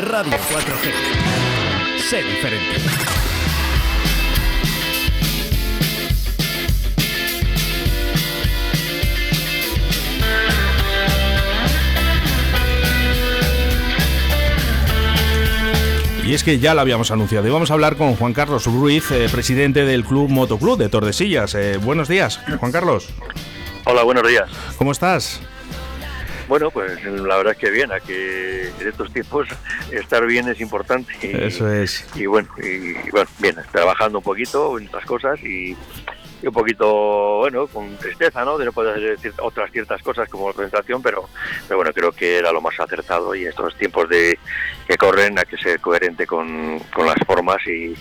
Radio 4G. Sé diferente. Y es que ya lo habíamos anunciado. Y vamos a hablar con Juan Carlos Ruiz, eh, presidente del Club Motoclub de Tordesillas. Eh, buenos días, Juan Carlos. Hola, buenos días. ¿Cómo estás? Bueno, pues la verdad es que bien, aquí en estos tiempos estar bien es importante. Eso es. Y bueno, y, bueno, bien, trabajando un poquito en otras cosas y, un poquito, bueno, con tristeza, ¿no? De no poder hacer otras ciertas cosas como la presentación, pero, pero bueno, creo que era lo más acertado y estos tiempos de que corren hay que ser coherente con, las formas y,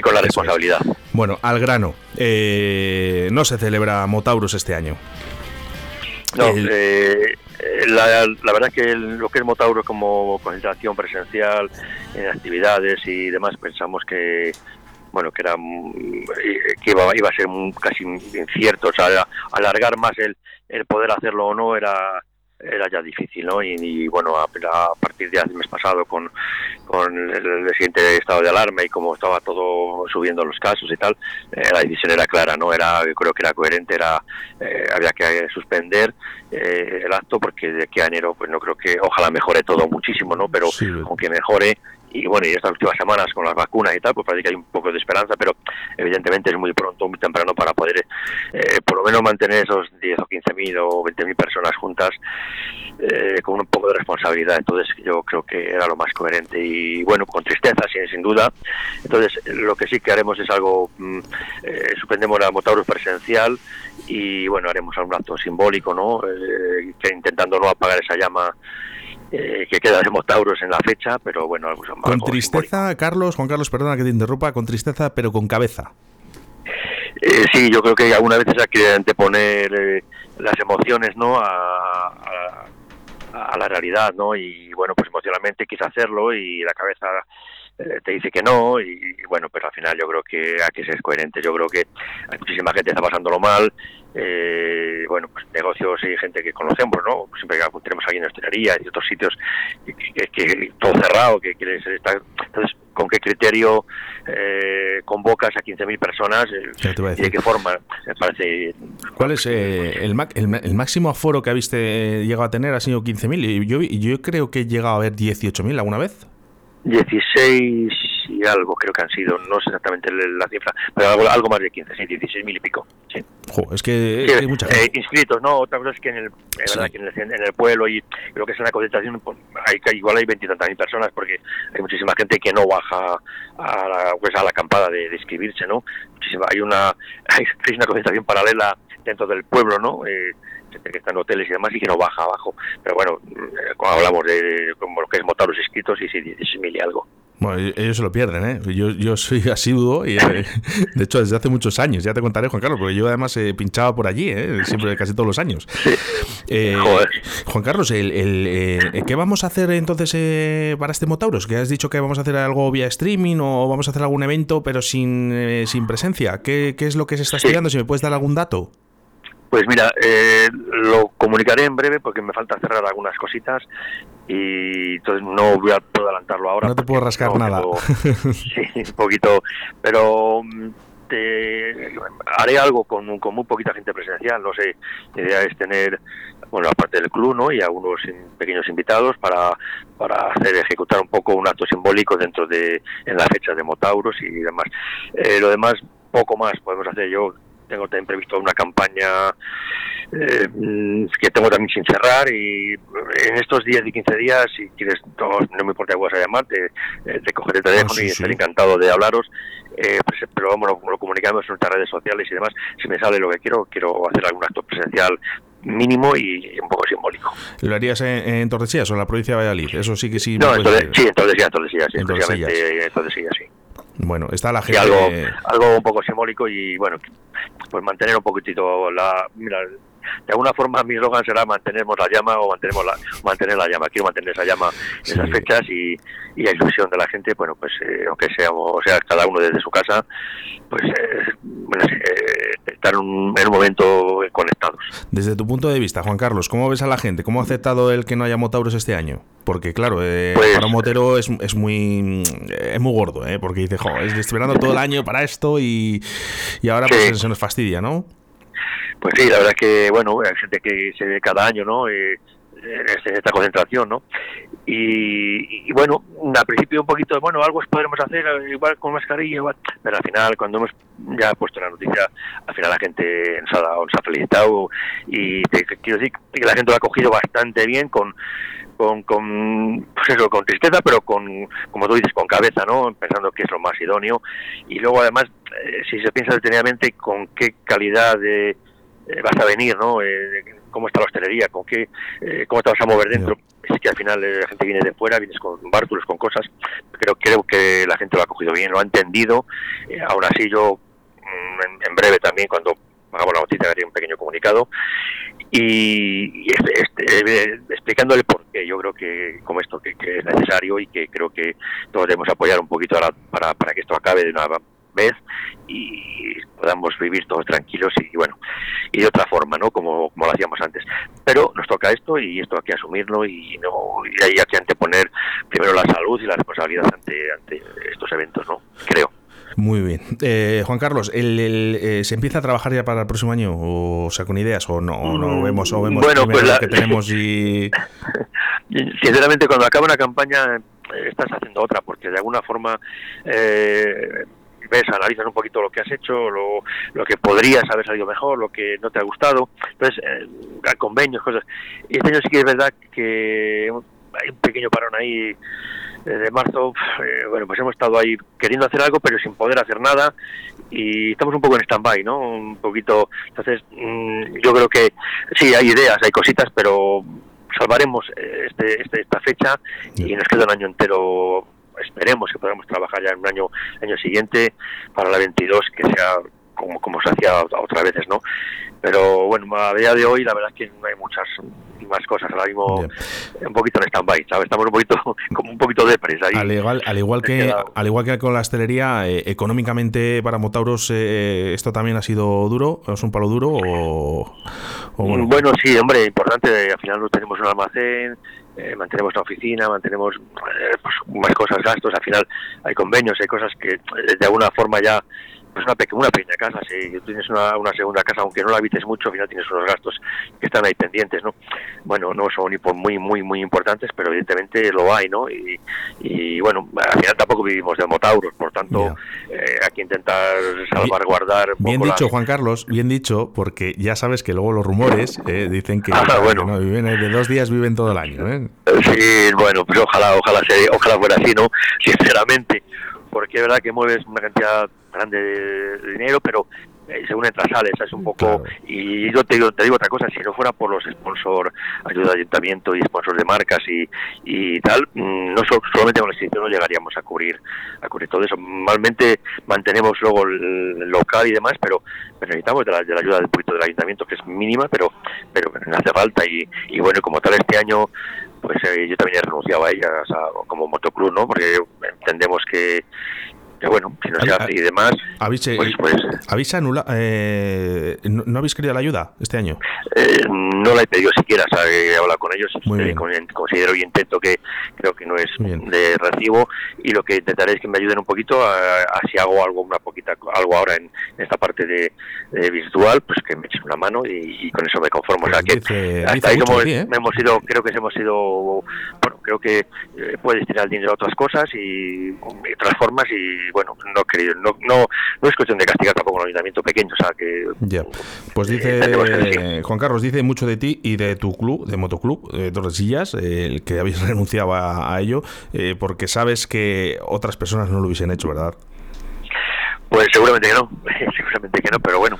con la responsabilidad. Bueno, al grano, eh, no se celebra Motaurus este año. No, eh, la, la, verdad que lo que es Motaurus como concentración presencial en actividades y demás pensamos que bueno que era mm, que iba, iba a ser casi incierto o sea alargar más el, el poder hacerlo o no era era ya difícil, ¿no? Y, bueno, a, partir de el mes pasado con, con el, siguiente estado de alarma y como estaba todo subiendo los casos y tal, eh, la decisión era clara, ¿no? Era, yo creo que era coherente, era eh, había que suspender eh, el acto porque de aquí a enero, pues no creo que, ojalá mejore todo muchísimo, ¿no? Pero aunque mejore, y bueno, y estas últimas semanas con las vacunas y tal, pues parece que hay un poco de esperanza, pero evidentemente es muy pronto, muy temprano para poder eh, por lo menos mantener esos 10 o 15 mil o 20 mil personas juntas eh, con un poco de responsabilidad. Entonces yo creo que era lo más coherente y bueno, con tristeza, sin, sin duda. Entonces lo que sí que haremos es algo, mm, eh, suspendemos la Motaurus presencial y bueno, haremos algún acto simbólico, ¿no? que intentando no apagar esa llama eh, que queda de Motauros en la fecha, pero bueno, Con tristeza, Carlos, Juan Carlos, perdona que te interrumpa, con tristeza, pero con cabeza. Eh, sí, yo creo que algunas veces hay que anteponer eh, las emociones ¿no? A, a, la realidad, ¿no? Y bueno, pues emocionalmente quise hacerlo y la cabeza te dice que no y, bueno, pero al final yo creo que hay que ser coherente. Yo creo que hay muchísima gente que está pasándolo mal eh, bueno, pues negocios y gente que conocemos, ¿no? Siempre que tenemos aquí en hostelería y otros sitios que, todo cerrado, que, que está, entonces, ¿con qué criterio eh, convocas a 15.000 personas eh, y de qué forma? Me parece. ¿Cuál es eh, el, el, máximo aforo que habiste llegado a tener? Ha sido 15.000 y yo, yo creo que he llegado a ver 18.000 alguna vez. 16 y algo creo que han sido, no sé exactamente la cifra, pero algo, algo más de 15, sí, 16 mil y pico. Sí. es que hay mucha eh, inscritos, no, otra cosa es que en el, en el, pueblo y creo que es una concentración, pues, hay, igual hay veintitantas mil personas porque hay muchísima gente que no baja a la, pues, a la acampada de, inscribirse, ¿no? Muchísima, hay una hay, una concentración paralela dentro del pueblo, ¿no? Eh, que está en hoteles y demás y que no baja abajo. Pero bueno, eh, cuando hablamos de, como lo que es los inscritos, y 16.000 y algo. Bueno, e-, ellos se lo pierden, ¿eh? Yo, yo soy asiduo y, eh, de hecho, desde hace muchos años, ya te contaré, Juan Carlos, porque yo además he pinchado por allí, ¿eh? Siempre, casi todos los años. Eh, Juan Carlos, el, el, ¿qué vamos a hacer entonces para este Motauros? Que has dicho que vamos a hacer algo vía streaming o vamos a hacer algún evento, pero sin, sin presencia. ¿Qué, ¿Qué, es lo que se está estudiando? Si me puedes dar algún dato. Pues mira, eh, lo comunicaré en breve porque me falta cerrar algunas cositas y entonces no voy a poder adelantarlo ahora. No te puedo rascar nada. sí, un poquito, pero mm, te, haré algo con, con muy poquita gente presencial, no sé, la idea es tener, bueno, aparte del club, ¿no? Y algunos pequeños invitados para, para hacer ejecutar un poco un acto simbólico dentro de, en las fechas de Motauros y demás. Eh, lo demás, poco más podemos hacer yo tengo también previsto una campaña eh, que tengo también sin cerrar y en estos 10 y 15 días, si quieres, no, me importa que vas a llamar, te, eh, te cogeré el teléfono ah, y estaré encantado de hablaros, eh, pues, pero vamos, lo, comunicamos en nuestras redes sociales y demás. Si me sale lo que quiero, quiero hacer algún acto presencial mínimo y un poco simbólico. ¿Lo harías en, Tordesillas o en la provincia de Valladolid? Eso sí que sí. No, entonces, sí, en Tordesillas, sí, en Tordesillas, sí. Bueno, está la gente... algo, algo un poco simbólico y, bueno, pues mantener un poquitito la... Mira, de alguna forma mi eslogan será mantenemos la llama o mantenemos la, mantener la llama. Quiero mantener esa llama en esas fechas y, y la ilusión de la gente, bueno, pues eh, aunque sea, o sea, cada uno desde su casa, pues eh, bueno, eh, estar en un, en un, momento conectados. Desde tu punto de vista, Juan Carlos, ¿cómo ves a la gente? ¿Cómo ha aceptado el que no haya motauros este año? Porque claro, pues, para un motero es, es, muy es muy gordo, ¿eh? porque dice, jo, estoy esperando todo el año para esto y, y ahora pues se nos fastidia, ¿no? Pues sí, la verdad es que, bueno, hay gente que se ve cada año, ¿no? Eh, en esta concentración, ¿no? Y, bueno, al principio un poquito, bueno, algo podremos hacer igual con mascarilla, igual, pero al final cuando hemos ya puesto la noticia, al final la gente nos ha, nos ha felicitado y te, quiero decir que la gente lo ha cogido bastante bien con con, con pues eso, con tristeza, pero con, como tú dices, con cabeza, ¿no? Pensando que es lo más idóneo. Y luego, además, eh, si se piensa detenidamente con qué calidad de, eh, vas a venir, ¿no? Eh, cómo está la hostelería, con qué, eh, cómo te vas a mover dentro. Es que al final eh, la gente viene de fuera, vienes con bártulos, con cosas, pero creo que la gente lo ha cogido bien, lo ha entendido. Eh, aún así yo, mm, en, en, breve también, cuando hagamos la noticia, haré un pequeño comunicado. Y, y este, este, explicándole por qué yo creo que como esto que, que, es necesario y que creo que todos debemos apoyar un poquito para, para que esto acabe de una vez y podamos vivir todos tranquilos y bueno y de otra forma no como, como lo hacíamos antes pero nos toca esto y esto hay que asumirlo y no y hay que anteponer primero la salud y la responsabilidad ante ante estos eventos no creo muy bien. Eh, Juan Carlos, ¿el, el, eh, ¿se empieza a trabajar ya para el próximo año? ¿O sea, con ideas? ¿O no, o no vemos, o vemos bueno, pues la... que tenemos y...? Sinceramente, cuando acaba una campaña eh, estás haciendo otra, porque de alguna forma eh, ves, analizas un poquito lo que has hecho, lo, lo que podrías haber salido mejor, lo que no te ha gustado, entonces, eh, convenios, cosas. Y este año sí que es verdad que hay un pequeño parón ahí de marzo, eh, bueno, pues hemos estado ahí queriendo hacer algo, pero sin poder hacer nada. Y estamos un poco en stand-by, ¿no? Un poquito, entonces mmm, yo creo que sí, hay ideas, hay cositas, pero salvaremos este, este, esta fecha y nos queda un año entero esperemos que podamos trabajar ya en un año año siguiente para la 22 que sea como como se hacía otras veces no pero bueno a día de hoy la verdad es que no hay muchas más cosas ahora mismo yeah. un poquito en stand-by ¿sabes? estamos un poquito como un poquito de presa ahí. al igual al igual que al igual que con la hostelería eh, económicamente para Motauros eh, esto también ha sido duro es un palo duro o, o bueno? bueno sí hombre importante al final no tenemos un almacén eh, mantenemos la oficina, mantenemos eh, pues, más cosas, gastos, al final hay convenios, hay cosas que de alguna forma ya pues una, pequeña, una pequeña casa, si tienes una, una, segunda casa, aunque no la habites mucho, al final tienes unos gastos que están ahí pendientes, ¿no? Bueno, no son muy, muy, muy importantes, pero evidentemente lo hay, ¿no? Y, y bueno, al final tampoco vivimos de motauros, por tanto, eh, hay que intentar salvaguardar. Bien, bien dicho, la... Juan Carlos, bien dicho, porque ya sabes que luego los rumores eh, dicen que, ah, bueno. que no, viven de dos días, viven todo el año, ¿eh? Sí, bueno, pues ojalá, ojalá, sea, ojalá fuera así, ¿no? Sinceramente, porque es verdad que mueves una cantidad grande de dinero, pero eh, según entras sales, es un poco... Claro. Y yo te digo, te digo otra cosa, si no fuera por los sponsors, ayuda de ayuntamiento y sponsors de marcas y, y tal, mm, no so, solamente con la institución no llegaríamos a cubrir a cubrir todo eso. Normalmente mantenemos luego el local y demás, pero, pero necesitamos de la, de la ayuda del poquito del ayuntamiento, que es mínima, pero pero no hace falta. Y, y bueno, como tal este año pues eh, yo también he renunciado a ella como motoclub, ¿no? Porque entendemos que, que bueno, si no se hace y demás, ¿Habéis, pues, pues, ¿habéis anula, eh, ¿no, ¿no, habéis querido la ayuda este año? Eh, no la he pedido siquiera, o sea, he hablado con ellos, Muy bien. Con, considero y intento que creo que no es de recibo y lo que intentaré es que me ayuden un poquito a, a si hago algo una poquita algo ahora en, en esta parte de, de, virtual, pues que me echen una mano y, y con eso me conformo. Pues o sea que dice, hasta dice ahí como ¿eh? hemos ido, creo que hemos ido, bueno, creo que eh, puedes tirar el dinero a otras cosas y, y otras formas y bueno, no querido, no, no no es cuestión de castigar tampoco un ayuntamiento pequeño, o sea que... Ya. Pues dice, eh, Juan Carlos, dice mucho de ti y de tu club, de Motoclub, de Torresillas, eh, el que habéis renunciado a, a ello, eh, porque sabes que otras personas no lo hubiesen hecho, ¿verdad? Pues seguramente que no, seguramente que no, pero bueno,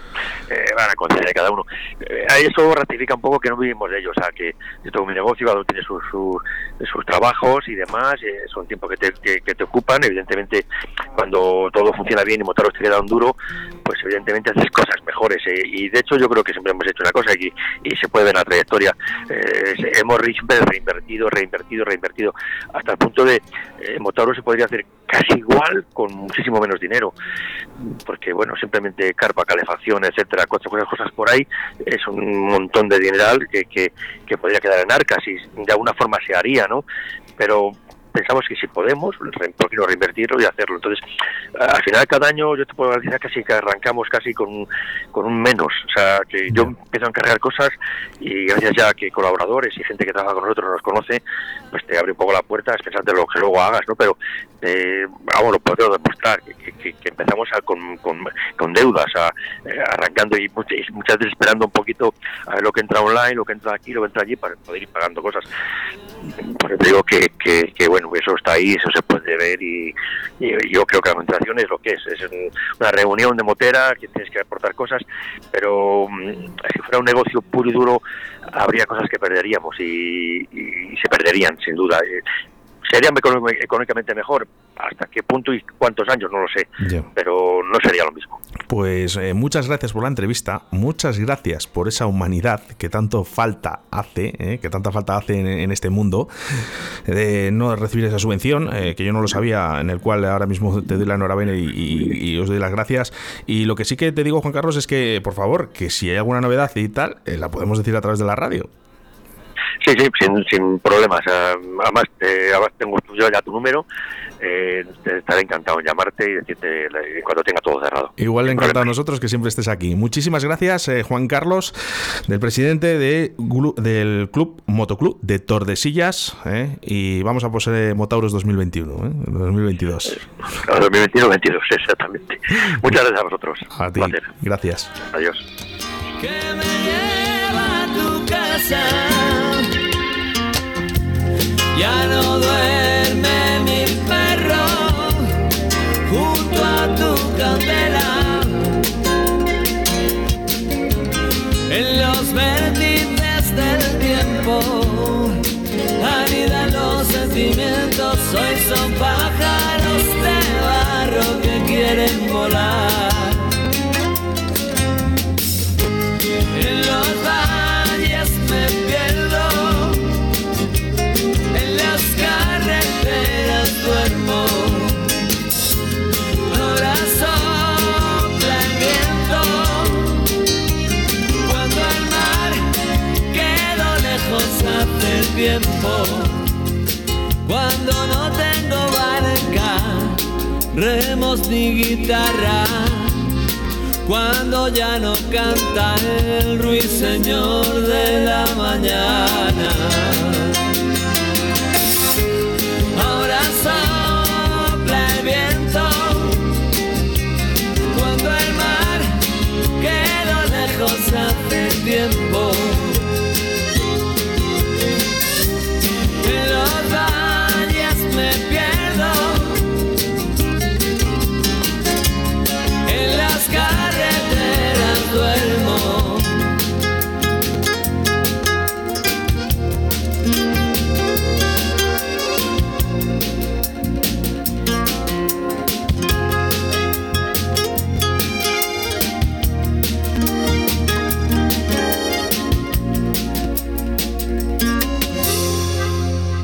eh, van a conceder cada uno. Eh, eso ratifica un poco que no vivimos de ello, o sea, que yo tengo mi negocio, cada uno tiene sus, sus, sus trabajos y demás, eh, son tiempos que te, que, te, ocupan, evidentemente cuando todo funciona bien y Motaros te queda un duro, pues evidentemente haces cosas mejores. Eh, y de hecho yo creo que siempre hemos hecho una cosa y, y se puede ver en la trayectoria. Eh, hemos reinvertido, reinvertido, reinvertido, hasta el punto de Motauro se podría hacer casi igual con muchísimo menos dinero. Porque bueno, simplemente carpa, calefacción, etcétera, cuatro cosas por ahí, es un montón de dineral que, que, que podría quedar en arcas y de alguna forma se haría, ¿no? Pero pensamos que si podemos, ¿por qué no reinvertirlo y hacerlo? Entonces, al final cada año yo te puedo decir casi que arrancamos casi con, con un menos. O sea, que yo empiezo a encargar cosas y gracias ya que colaboradores y gente que trabaja con nosotros nos conoce, pues te abre un poco la puerta, es pensar de lo que luego hagas, ¿no? Pero, eh, vamos, lo puedo demostrar, que, empezamos a, con, con, deudas, a, eh, arrancando y muchas veces esperando un poquito a ver lo que entra online, lo que entra aquí, lo que entra allí, para poder ir pagando cosas. Por eso digo que, que, que bueno, eso está ahí, eso se puede ver y, yo creo que la administración es lo que es, es una reunión de motera que tienes que aportar cosas, pero mm, si fuera un negocio puro y duro habría cosas que perderíamos y, y se perderían sin duda. ¿Sería económicamente mejor? ¿Hasta qué punto y cuántos años? No lo sé. Pero no sería lo mismo. Pues eh, muchas gracias por la entrevista, muchas gracias por esa humanidad que tanto falta hace, eh, que tanta falta hace en, este mundo, de no recibir esa subvención, eh, que yo no lo sabía, en el cual ahora mismo te doy la enhorabuena y, os doy las gracias. Y lo que sí que te digo, Juan Carlos, es que, por favor, que si hay alguna novedad y tal, la podemos decir a través de la radio. Sí, sí, sin, sin problemas. Además, tengo yo ya tu número. Eh, estaré encantado en llamarte y decirte cuando tenga todo cerrado. Igual encantado a nosotros que siempre estés aquí. Muchísimas gracias, eh, Juan Carlos, del presidente de, del Club Motoclub de Tordesillas. Eh, y vamos a poseer Motauros 2021, 2022. 2021-22, exactamente. Muchas gracias a vosotros. A ti. Gracias. Adiós. Que me lleva a tu casa ya no duerme mi perro junto a tu candela. En los vértices del tiempo anidan los sentimientos. Hoy son pájaros remos ni guitarra. Cuando ya no canta el ruiseñor de la mañana.